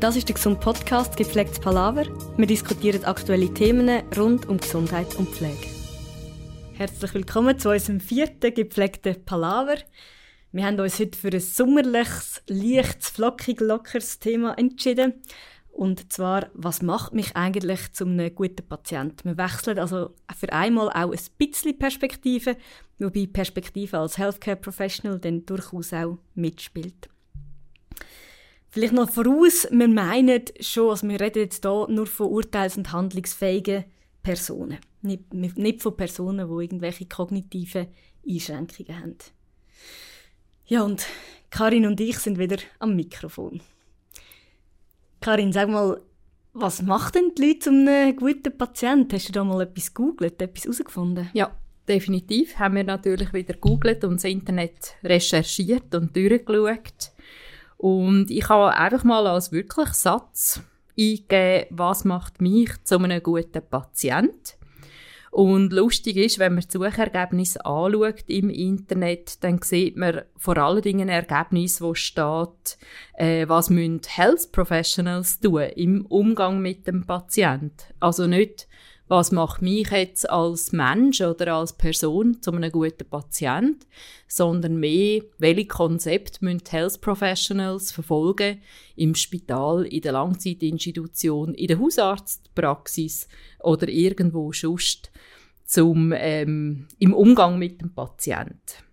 Das ist der Gesund Podcast Gepflegtes Palaver. Wir diskutieren aktuelle Themen rund um Gesundheit und Pflege. Herzlich willkommen zu unserem vierten gepflegten Palaver. Wir haben uns heute für ein sommerliches, leichtes, flockig, lockeres Thema entschieden. Und zwar, was macht mich eigentlich zu einem guten Patient? Wir wechseln also für einmal auch ein bisschen Perspektive, wobei Perspektive als Healthcare Professional dann durchaus auch mitspielt. Vielleicht noch voraus, wir meinen schon, also wir reden jetzt hier nur von urteils- und handlungsfähigen Personen. Nicht, nicht von Personen, die irgendwelche kognitiven Einschränkungen haben. Ja, und Karin und ich sind wieder am Mikrofon. Karin, sag mal, was macht denn die Leute zu einem guten Patienten? Hast du da mal etwas gegoogelt, etwas herausgefunden? Ja, definitiv. Haben wir natürlich wieder gegoogelt und das Internet recherchiert und durchgeschaut. Und ich habe einfach mal als wirklich Satz eingegeben, was macht mich zu einem guten Patient. Und lustig ist, wenn man die Suchergebnisse anschaut im Internet, dann sieht man vor allen Dingen Ergebnisse, wo steht, äh, was müssen Health Professionals tun im Umgang mit dem Patient. Also nicht, was macht mich jetzt als Mensch oder als Person zu einem guten Patient, sondern mehr, welche Konzepte müssen Health Professionals verfolgen im Spital, in der Langzeitinstitution, in der Hausarztpraxis oder irgendwo sonst zum, ähm, im Umgang mit dem Patient.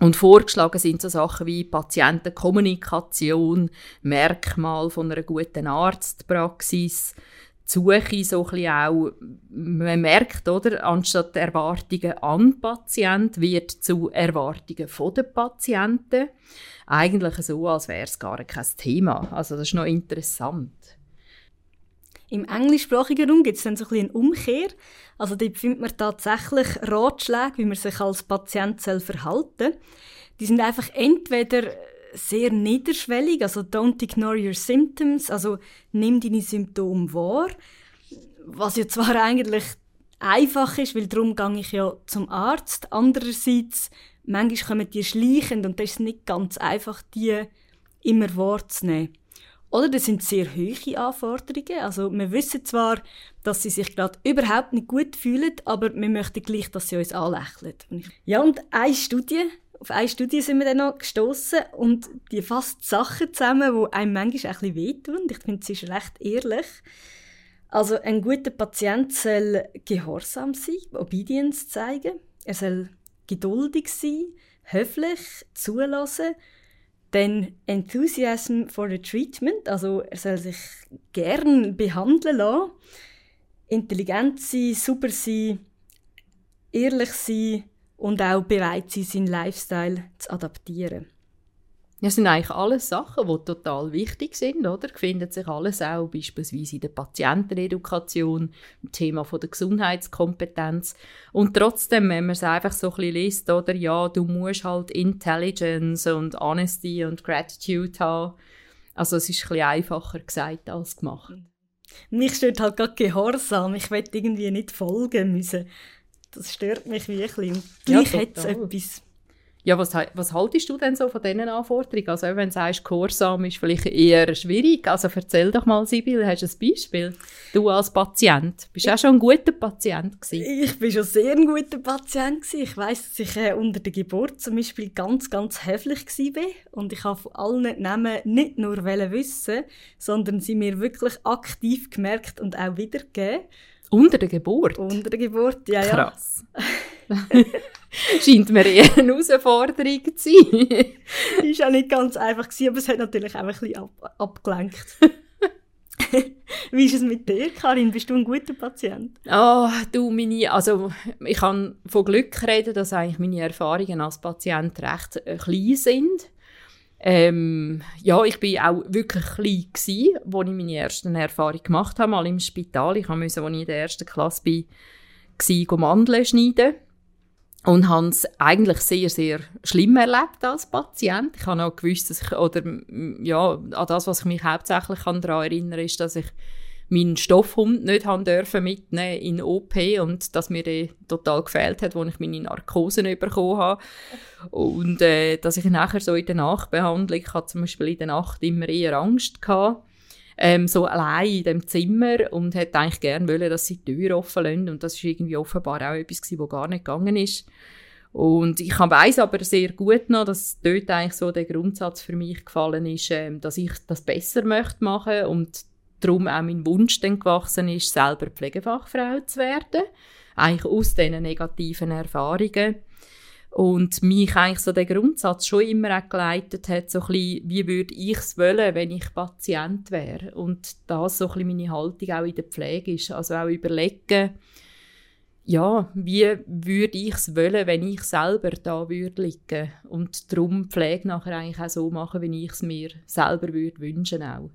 Und vorgeschlagen sind so Sachen wie Patientenkommunikation, Merkmal von einer guten Arztpraxis, Suche so auch, man merkt, oder, anstatt Erwartungen an Patienten wird zu Erwartungen von den Patienten. Eigentlich so, als wäre es gar kein Thema. Also das ist noch interessant. Im englischsprachigen Raum gibt es dann so ein bisschen eine Umkehr. Also dort findet man tatsächlich Ratschläge, wie man sich als Patient verhalten soll. Die sind einfach entweder sehr niederschwellig, also don't ignore your symptoms, also nimm deine Symptome wahr, was ja zwar eigentlich einfach ist, weil darum gehe ich ja zum Arzt. Andererseits, manchmal kommen die schleichend und das ist nicht ganz einfach, die immer wahrzunehmen. Oder das sind sehr hohe Anforderungen. Also wir wissen zwar, dass sie sich gerade überhaupt nicht gut fühlen, aber wir möchten gleich, dass sie uns anlächeln. Ja, und eine Studie auf eine Studie sind wir dann noch gestoßen und die fasst Sachen zusammen, die einem manchmal ein bisschen wehtun. Ich finde, sie ist recht ehrlich. Also ein guter Patient soll gehorsam sein, Obedience zeigen. Er soll geduldig sein, höflich, zulassen. Dann Enthusiasm for the treatment, also er soll sich gern behandeln lassen. Intelligent sein, super sein, ehrlich sein, und auch bereit sind, seinen Lifestyle zu adaptieren. Das sind eigentlich alles Sachen, die total wichtig sind, oder? Findet sich alles auch beispielsweise in der Patientenedukation, im Thema von der Gesundheitskompetenz. Und trotzdem, wenn man es einfach so ein bisschen liest, oder? Ja, du musst halt Intelligence und Honesty und Gratitude haben. Also es ist ein bisschen einfacher gesagt als gemacht. Mich stört halt gerade Gehorsam. Ich will irgendwie nicht folgen müssen. Das stört mich wirklich. Und gleich ja, hat es etwas. Ja, was, was haltest du denn so von diesen Anforderungen? Also wenn du sagst, Kursam ist vielleicht eher schwierig, also erzähl doch mal, Sibyl, hast du ein Beispiel? Du als Patient, bist du auch schon ein guter Patient gewesen? Ich bin schon sehr ein guter Patient gewesen. Ich weiss, dass ich äh, unter der Geburt zum Beispiel ganz, ganz höflich war und ich habe von allen Namen nicht nur wissen, sondern sie mir wirklich aktiv gemerkt und auch wiedergegeben. Unter der Geburt? Unter der Geburt, ja, ja. Krass. Scheint mir eher eine Herausforderung zu sein. ist auch nicht ganz einfach gewesen, aber es hat natürlich auch ein bisschen ab abgelenkt. Wie ist es mit dir, Karin? Bist du ein guter Patient? Oh, du, meine, also ich kann von Glück reden, dass eigentlich meine Erfahrungen als Patient recht klein sind. Ähm, ja, ich bin auch wirklich klein gsi, als ich meine ersten Erfahrungen gemacht habe, mal im Spital. Ich musste, als ich in der ersten Klasse war, Mandeln schneiden. Und habe es eigentlich sehr, sehr schlimm erlebt als Patient. Ich habe auch gewusst, dass ich, oder, ja, an das, was ich mich hauptsächlich daran erinnere, ist, dass ich meinen Stoffhund nicht haben dürfen mitnehmen in OP und dass mir der total gefehlt hat, als ich meine Narkose bekommen habe. Und äh, dass ich nachher so in der Nachbehandlung, ich hatte zum Beispiel in der Nacht immer eher Angst gehabt, ähm, so allein in dem Zimmer und hätte eigentlich gerne wollen, dass sie die Tür offen lassen. Und das ist irgendwie offenbar auch etwas gewesen, was gar nicht gegangen ist. Und ich weiß aber sehr gut noch, dass dort eigentlich so der Grundsatz für mich gefallen ist, ähm, dass ich das besser möchte machen und darum auch mein Wunsch dann gewachsen ist, selber Pflegefachfrau zu werden. Eigentlich aus diesen negativen Erfahrungen. Und mich eigentlich so der Grundsatz schon immer auch geleitet hat, so ein bisschen, wie würde ich es wollen, wenn ich Patient wäre. Und das so ein bisschen meine Haltung auch in der Pflege ist. Also auch überlegen, ja, wie würde ich es wollen, wenn ich selber da würde liegen. Und darum Pflege nachher eigentlich auch so machen, wie ich es mir selber würde wünschen auch.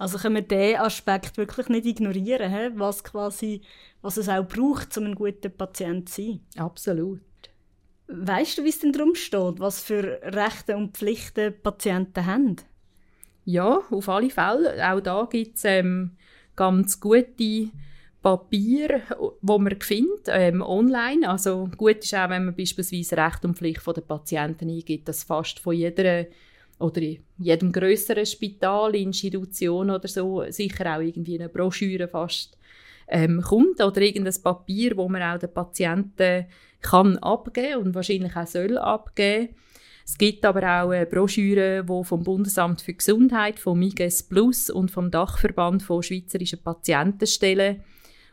Also können wir diesen Aspekt wirklich nicht ignorieren, he? was quasi, was es auch braucht, um ein guter Patient zu sein. Absolut. Weißt du, wie es denn darum steht, was für Rechte und Pflichten Patienten haben? Ja, auf alle Fälle. Auch da gibt es ähm, ganz gute Papier, wo man findet, ähm, online. Also gut ist auch, wenn man beispielsweise Recht und Pflicht der Patienten eingibt, dass fast von jeder oder in jedem größeren Spital, Institution oder so sicher auch irgendwie eine Broschüre fast ähm, kommt oder irgendein Papier, wo man auch den Patienten kann abgeben und wahrscheinlich auch soll abgeben. Es gibt aber auch eine Broschüre, die vom Bundesamt für Gesundheit, vom MIGES Plus und vom Dachverband von Schweizerischen Patientenstellen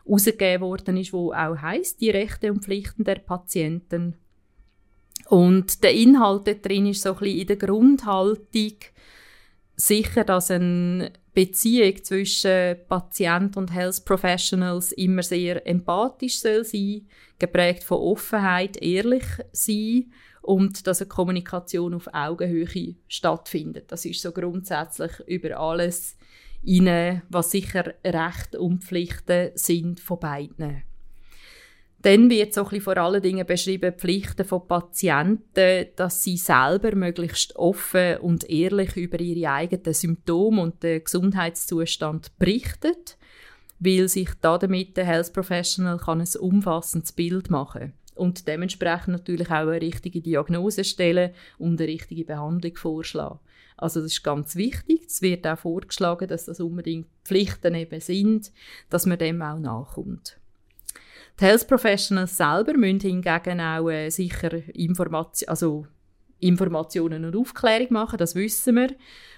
herausgegeben worden ist, wo auch heißt die Rechte und Pflichten der Patienten. Und der Inhalt drin ist so ein bisschen in der Grundhaltung sicher, dass eine Beziehung zwischen Patient und Health Professionals immer sehr empathisch soll sein, geprägt von Offenheit, ehrlich sein und dass eine Kommunikation auf Augenhöhe stattfindet. Das ist so grundsätzlich über alles rein, was sicher Rechte und Pflichten sind von beiden. Dann wird so ein vor allen Dingen beschrieben, Pflichten von Patienten, dass sie selber möglichst offen und ehrlich über ihre eigenen Symptome und den Gesundheitszustand berichten, weil sich damit der Health Professional kann ein umfassendes Bild machen und dementsprechend natürlich auch eine richtige Diagnose stellen und eine richtige Behandlung vorschlagen. Also das ist ganz wichtig. Es wird auch vorgeschlagen, dass das unbedingt Pflichten eben sind, dass man dem auch nachkommt. Die Health Professionals selber müssen hingegen auch äh, sicher Information, also Informationen und Aufklärung machen, das wissen wir.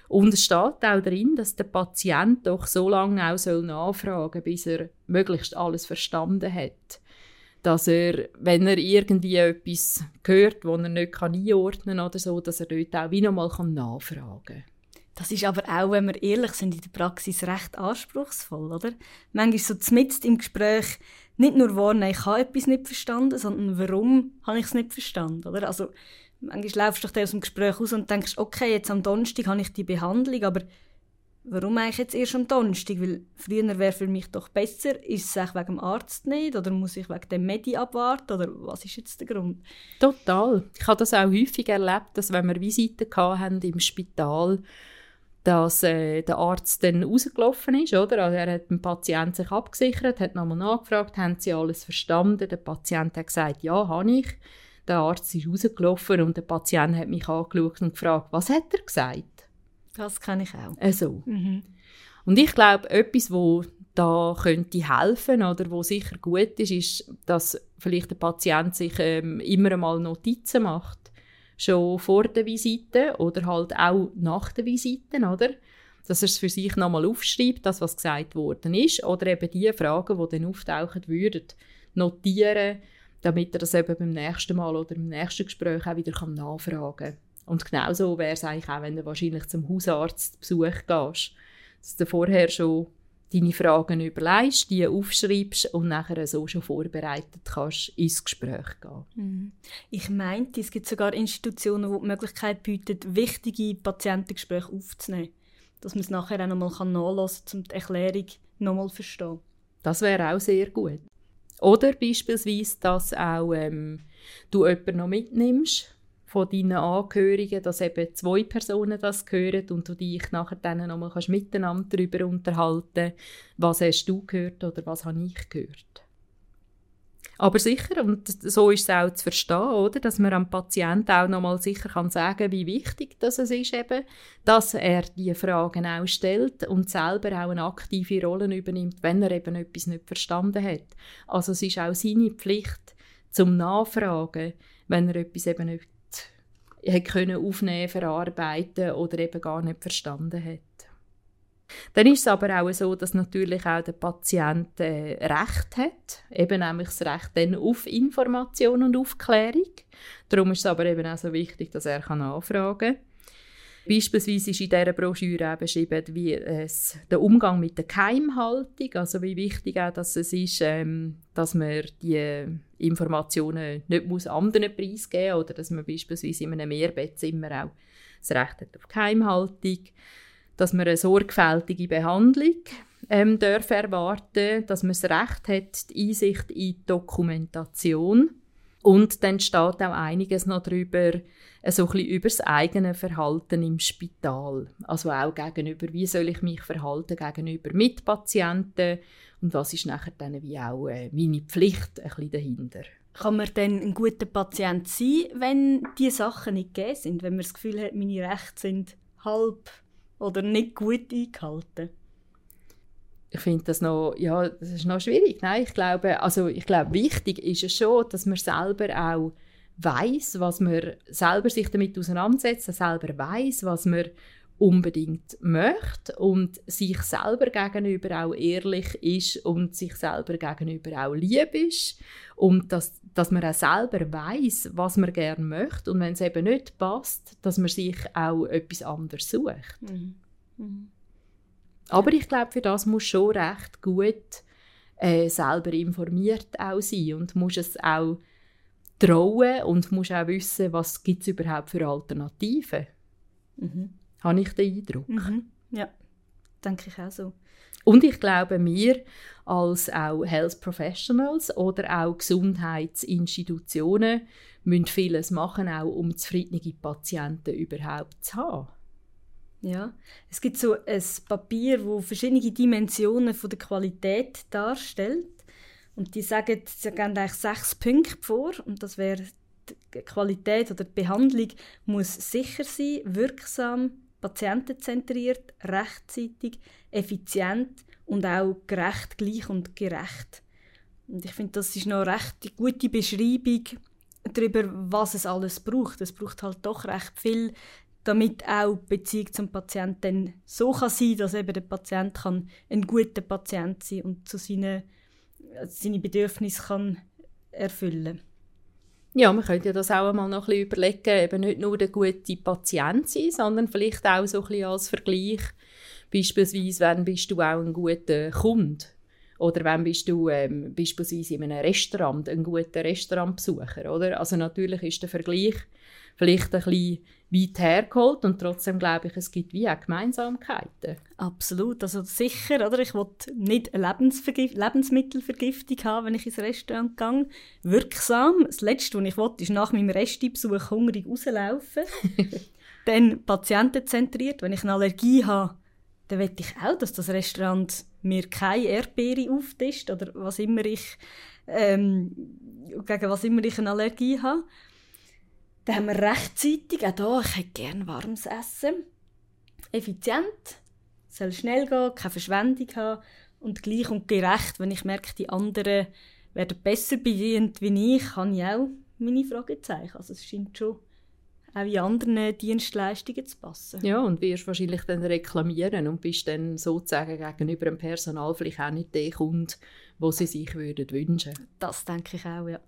Und es steht auch drin, dass der Patient doch so lange auch soll nachfragen bis er möglichst alles verstanden hat. Dass er, wenn er irgendwie etwas hört, das er nicht einordnen kann oder so, dass er dort auch wie nochmal nachfragen kann. Das ist aber auch, wenn wir ehrlich sind, in der Praxis recht anspruchsvoll, oder? Manchmal so mitten im Gespräch nicht nur wahrnehmen, ich habe etwas nicht verstanden, sondern warum habe ich es nicht verstanden, oder? Also, manchmal laufst du dich aus dem Gespräch aus und denkst, okay, jetzt am Donnerstag habe ich die Behandlung, aber warum eigentlich jetzt erst am Donnerstag? Weil früher wäre für mich doch besser, ist es wegen dem Arzt nicht oder muss ich wegen dem Medi abwarten oder was ist jetzt der Grund? Total. Ich habe das auch häufig erlebt, dass wenn wir Visiten hatten im Spital dass äh, der Arzt dann rausgelaufen ist, oder? Also er hat den Patienten sich abgesichert, hat nochmal nachgefragt, haben sie alles verstanden? Der Patient hat gesagt, ja, habe ich. Der Arzt ist rausgelaufen und der Patient hat mich angeschaut und gefragt, was hat er gesagt? Das kann ich auch. Also. Mhm. Und ich glaube, etwas, wo da könnte helfen oder wo sicher gut ist, ist, dass vielleicht der Patient sich ähm, immer einmal Notizen macht schon vor der Visite oder halt auch nach der Visite, oder? Dass er es für sich nochmal aufschreibt, das, was gesagt worden ist, oder eben die Fragen, die dann auftauchen würden, notieren, damit er das eben beim nächsten Mal oder im nächsten Gespräch auch wieder nachfragen kann. Und genauso wäre es eigentlich auch, wenn du wahrscheinlich zum Hausarzt Besuch gehst, dass du vorher schon deine Fragen überlegst, die aufschreibst und nachher so schon vorbereitet kannst ins Gespräch gehen. Mhm. Ich meinte, es gibt sogar Institutionen, die die Möglichkeit bieten, wichtige Patientengespräche aufzunehmen, dass man es nachher auch nochmal nachlesen kann, um die Erklärung nochmal zu verstehen. Das wäre auch sehr gut. Oder beispielsweise, dass auch ähm, du jemanden noch mitnimmst, von deinen Angehörigen, dass eben zwei Personen das hören und du dich nachher dann nochmal kannst miteinander darüber unterhalten was hast du gehört oder was habe ich gehört. Aber sicher, und so ist es auch zu verstehen, oder? dass man am Patienten auch nochmal sicher kann sagen wie wichtig das es ist, eben, dass er diese Fragen auch stellt und selber auch eine aktive Rolle übernimmt, wenn er eben etwas nicht verstanden hat. Also es ist auch seine Pflicht, zum Nachfragen, wenn er etwas eben nicht können aufnehmen, verarbeiten oder eben gar nicht verstanden hat. Dann ist es aber auch so, dass natürlich auch der Patient äh, Recht hat, eben nämlich das Recht dann auf Information und Aufklärung. Darum ist es aber eben auch so wichtig, dass er kann anfragen kann. Beispielsweise ist in dieser Broschüre beschrieben, wie es, der Umgang mit der Keimhaltung, also wie wichtig auch dass es ist, ähm, dass man die Informationen nicht muss anderen preisgeben muss oder dass man beispielsweise in einem Mehrbettzimmer auch das Recht hat auf Keimhaltung dass man eine sorgfältige Behandlung ähm, darf erwarten, dass man das Recht hat, die Einsicht in die Dokumentation. Und dann steht auch einiges noch darüber, so ein bisschen über das eigene Verhalten im Spital. Also auch gegenüber, wie soll ich mich verhalten gegenüber Mitpatienten und was ist nachher dann wie auch äh, meine Pflicht ein bisschen dahinter. Kann man denn ein guter Patient sein, wenn diese Sachen nicht gegeben sind? Wenn man das Gefühl hat, meine Rechte sind halb oder nicht gut eingehalten? Ich finde das noch, ja, das ist noch schwierig. Nein, ich glaube, also ich glaube, wichtig ist es schon, dass man selber auch weiß, was man selber sich damit auseinandersetzt, selber weiß, was man unbedingt möchte und sich selber gegenüber auch ehrlich ist und sich selber gegenüber auch lieb ist und dass, dass man auch selber weiß, was man gerne möchte und wenn es eben nicht passt, dass man sich auch etwas anderes sucht. Mhm. Mhm. Aber ich glaube, für das muss schon recht gut äh, selber informiert auch sein und muss es auch trauen und muss auch wissen, was gibt es überhaupt für Alternativen. Mhm. Habe ich den Eindruck. Mhm. Ja, denke ich auch so. Und ich glaube, wir als auch Health Professionals oder auch Gesundheitsinstitutionen müssen vieles machen, auch um zufriedene Patienten überhaupt zu haben. Ja, es gibt so ein Papier, wo verschiedene Dimensionen von der Qualität darstellt. Und die sagen, sie geben eigentlich sechs Punkte vor. Und das wäre die Qualität oder die Behandlung muss sicher sein, wirksam, patientenzentriert, rechtzeitig, effizient und auch gerecht, gleich und gerecht. Und ich finde, das ist noch eine recht gute Beschreibung darüber, was es alles braucht. Es braucht halt doch recht viel damit auch die Beziehung zum Patienten so kann sein dass eben der Patient kann ein guter Patient sein und zu seinen, seine Bedürfnisse kann erfüllen. Ja, man könnte ja das auch einmal noch ein bisschen überlegen, eben nicht nur der gute Patient sein, sondern vielleicht auch so ein bisschen als Vergleich, beispielsweise, wann bist du auch ein guter Kunde oder wann bist du ähm, beispielsweise in einem Restaurant ein guter Restaurantbesucher, oder? Also natürlich ist der Vergleich vielleicht ein bisschen weit hergeholt und trotzdem glaube ich, es gibt wie auch Gemeinsamkeiten. Absolut, also sicher, oder? Ich will nicht eine Lebensmittelvergiftung haben, wenn ich ins Restaurant gehe. Wirksam. Das Letzte, was ich will, ist nach meinem Restbesuch hungrig rauslaufen. dann patientenzentriert. Wenn ich eine Allergie habe, dann will ich auch, dass das Restaurant mir keine Erdbeere auftischt oder was immer ich ähm, gegen was immer ich eine Allergie habe. Dann haben wir rechtzeitig, auch hier, ich hätte gerne warmes Essen. Effizient, soll schnell gehen, keine Verschwendung haben und gleich und gerecht, wenn ich merke, die anderen werden besser bedient wie ich, habe ich auch meine Fragezeichen. Also es scheint schon auch in anderen Dienstleistungen zu passen. Ja, und wirst wahrscheinlich dann reklamieren und bist dann sozusagen gegenüber dem Personal vielleicht auch nicht der Kunde, wo sie sich würden wünschen. Das denke ich auch, ja.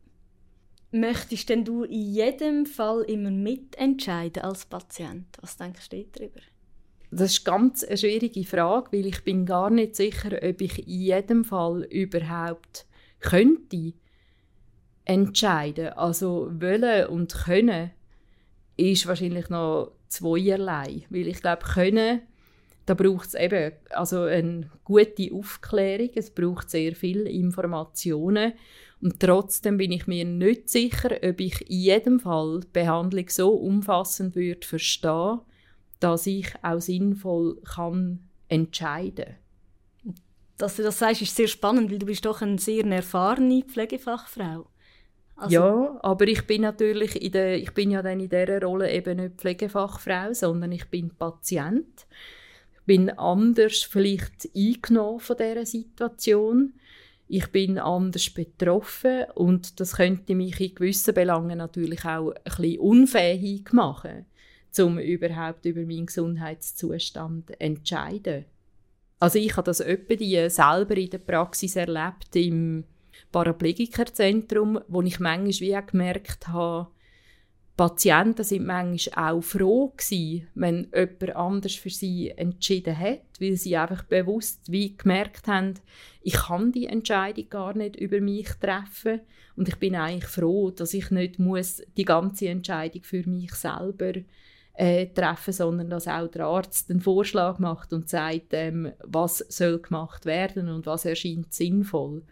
Möchtest denn du in jedem Fall immer mitentscheiden als Patient? Was denkst du darüber? Das ist ganz eine schwierige Frage, weil ich bin gar nicht sicher, ob ich in jedem Fall überhaupt könnte entscheiden. Also wollen und können ist wahrscheinlich noch zweierlei, weil ich glaube, können da braucht es eben also eine gute Aufklärung, es braucht sehr viele Informationen und trotzdem bin ich mir nicht sicher, ob ich in jedem Fall die Behandlung so umfassend würde verstehen, dass ich auch sinnvoll kann entscheiden. dass du das sagst, ist sehr spannend, weil du bist doch eine sehr erfahrene Pflegefachfrau. Also, ja, aber ich bin natürlich in der, ich bin ja dann in dieser Rolle eben nicht Pflegefachfrau, sondern ich bin Patient. Ich bin anders vielleicht eingenommen von dieser Situation. Ich bin anders betroffen und das könnte mich in gewissen Belangen natürlich auch ein bisschen unfähig machen, um überhaupt über meinen Gesundheitszustand zu entscheiden. Also ich habe das öppe die selber in der Praxis erlebt im Paraplegikerzentrum, wo ich manchmal wie auch gemerkt habe, Patienten sind manchmal auch froh gewesen, wenn jemand anders für sie entschieden hat, weil sie einfach bewusst wie gemerkt haben, ich kann die Entscheidung gar nicht über mich treffen und ich bin eigentlich froh, dass ich nicht muss die ganze Entscheidung für mich selber äh, treffen, sondern dass auch der Arzt den Vorschlag macht und sagt, ähm, was soll gemacht werden und was erscheint sinnvoll.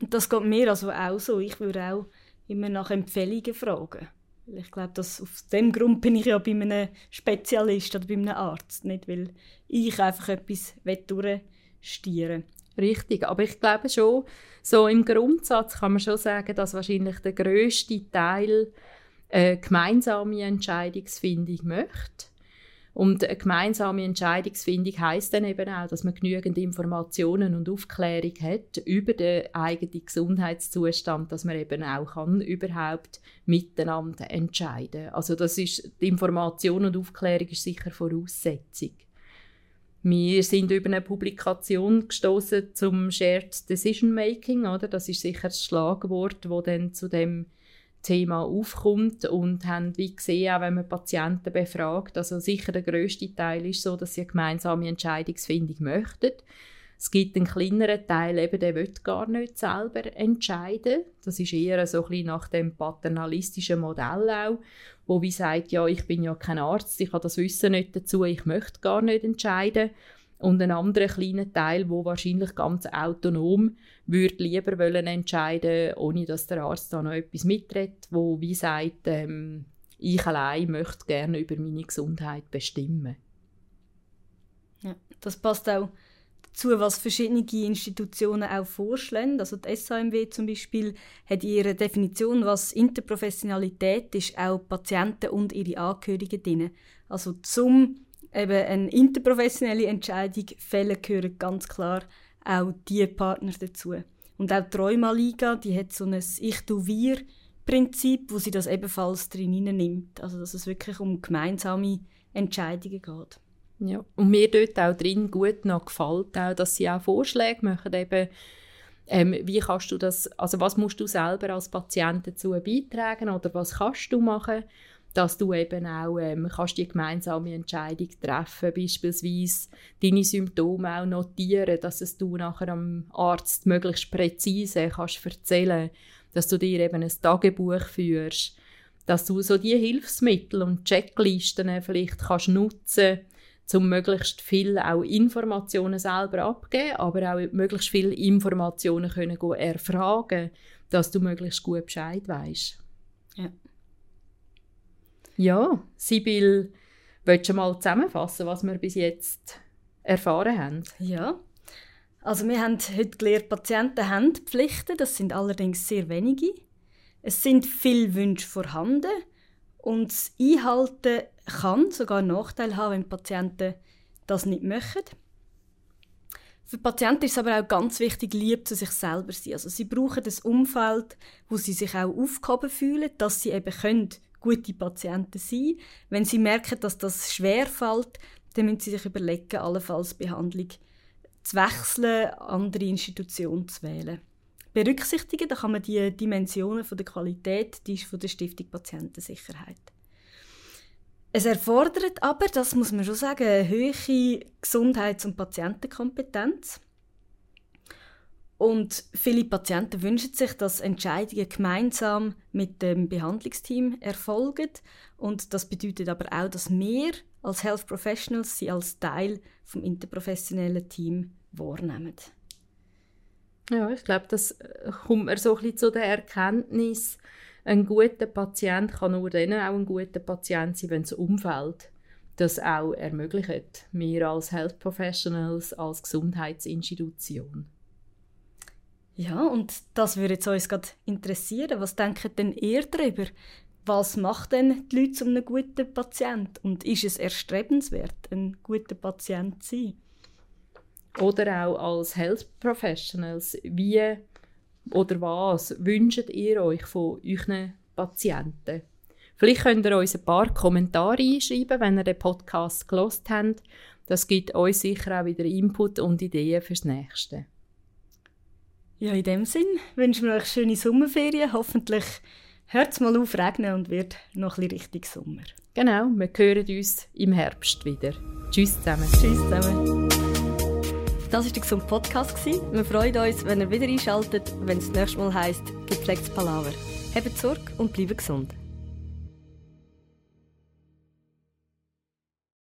Das geht mir also auch so. Ich würde auch immer nach Empfehlungen fragen. Ich glaube, dass aus dem Grund bin ich ja bei einem Spezialist oder bei einem Arzt, nicht weil ich einfach etwas durchstieren Richtig, aber ich glaube schon, so im Grundsatz kann man schon sagen, dass wahrscheinlich der größte Teil eine gemeinsame Entscheidungsfindung möchte. Und eine gemeinsame Entscheidungsfindung heißt dann eben auch, dass man genügend Informationen und Aufklärung hat über den eigenen Gesundheitszustand, dass man eben auch kann überhaupt miteinander entscheiden. Also das ist die Information und Aufklärung ist sicher Voraussetzung. Wir sind über eine Publikation gestoßen zum Shared Decision Making, oder? Das ist sicher das Schlagwort, wo dann zu dem Thema aufkommt und haben wie gesehen, auch wenn man Patienten befragt, also sicher der größte Teil ist so, dass sie eine gemeinsame Entscheidungsfindung möchten. Es gibt einen kleineren Teil, eben, der will gar nicht selber entscheiden. Das ist eher so ein bisschen nach dem paternalistischen Modell auch, wo wie sagt, ja, ich bin ja kein Arzt, ich habe das Wissen nicht dazu, ich möchte gar nicht entscheiden und einen anderen kleinen Teil, wo wahrscheinlich ganz autonom würde lieber wollen entscheiden, ohne dass der Arzt da noch etwas mitredet, wo wie sagt, ähm, ich allein möchte gerne über meine Gesundheit bestimmen. Ja, das passt auch dazu, was verschiedene Institutionen auch vorschlagen. Also die SAMW zum Beispiel hat ihre Definition, was Interprofessionalität ist, auch Patienten und ihre Angehörigen drin. Also zum eben eine interprofessionelle Entscheidung fällen, gehören ganz klar auch die Partner dazu. Und auch die Rheuma-Liga, die hat so ein Ich-Du-Wir-Prinzip, wo sie das ebenfalls drin nimmt. Also dass es wirklich um gemeinsame Entscheidungen geht. Ja, und mir dort auch drin gut noch gefällt, auch, dass sie auch Vorschläge machen, eben, ähm, wie kannst du das, also was musst du selber als Patient dazu beitragen oder was kannst du machen, dass du eben auch ähm, kannst die gemeinsame Entscheidung treffen beispielsweise deine Symptome auch notieren, dass es du nachher am Arzt möglichst präzise kannst erzählen, dass du dir eben ein Tagebuch führst, dass du so die Hilfsmittel und Checklisten vielleicht kannst nutzen um möglichst viel auch Informationen selber abgeben, aber auch möglichst viele Informationen können erfragen, dass du möglichst gut Bescheid weißt. Ja. Ja, Sibyl, willst du mal zusammenfassen, was wir bis jetzt erfahren haben? Ja. Also wir haben heute gelernt, Patienten haben Pflichten, das sind allerdings sehr wenige. Es sind viele Wünsche vorhanden und das Einhalten kann sogar einen Nachteil haben, wenn Patienten das nicht möchten. Für Patienten ist es aber auch ganz wichtig, lieb zu sich selber zu sein. Also sie brauchen das Umfeld, wo sie sich auch aufgehoben fühlen, dass sie eben können gute Patienten sein. Wenn sie merken, dass das schwer fällt, dann müssen sie sich überlegen, allenfalls Behandlung zu wechseln, andere Institutionen zu wählen. Berücksichtigen, da kann man die Dimensionen von der Qualität, die ist von der Stiftung Patientensicherheit. Es erfordert aber, das muss man schon sagen, eine hohe Gesundheits- und Patientenkompetenz. Und viele Patienten wünschen sich, dass Entscheidungen gemeinsam mit dem Behandlungsteam erfolgen. Und das bedeutet aber auch, dass wir als Health Professionals sie als Teil vom interprofessionellen Team wahrnehmen. Ja, ich glaube, das äh, kommt mir so ein bisschen zu der Erkenntnis, ein guter Patient kann nur dann auch ein guter Patient sein, wenn das Umfeld das auch ermöglichen, wir als Health Professionals, als Gesundheitsinstitution. Ja, und das würde jetzt uns gerade interessieren. Was denkt denn ihr darüber? Was macht denn die Leute zu einem guten Patient? Und ist es erstrebenswert, ein guter Patient zu sein? Oder auch als Health Professionals, wie oder was wünscht ihr euch von euren Patienten? Vielleicht könnt ihr uns ein paar Kommentare einschreiben, wenn ihr den Podcast gelost habt. Das gibt uns sicher auch wieder Input und Ideen fürs Nächste. Ja, in dem Sinn wünschen wir euch schöne Sommerferien. Hoffentlich hört es mal auf regnen und wird noch ein bisschen richtig Sommer. Genau, wir hören uns im Herbst wieder. Tschüss zusammen. Tschüss zusammen. Das war der gesunde Podcast. Wir freuen uns, wenn ihr wieder einschaltet, wenn es das nächste Mal heisst, gepflegtes Palaver. Habt Sorge und bleibt gesund.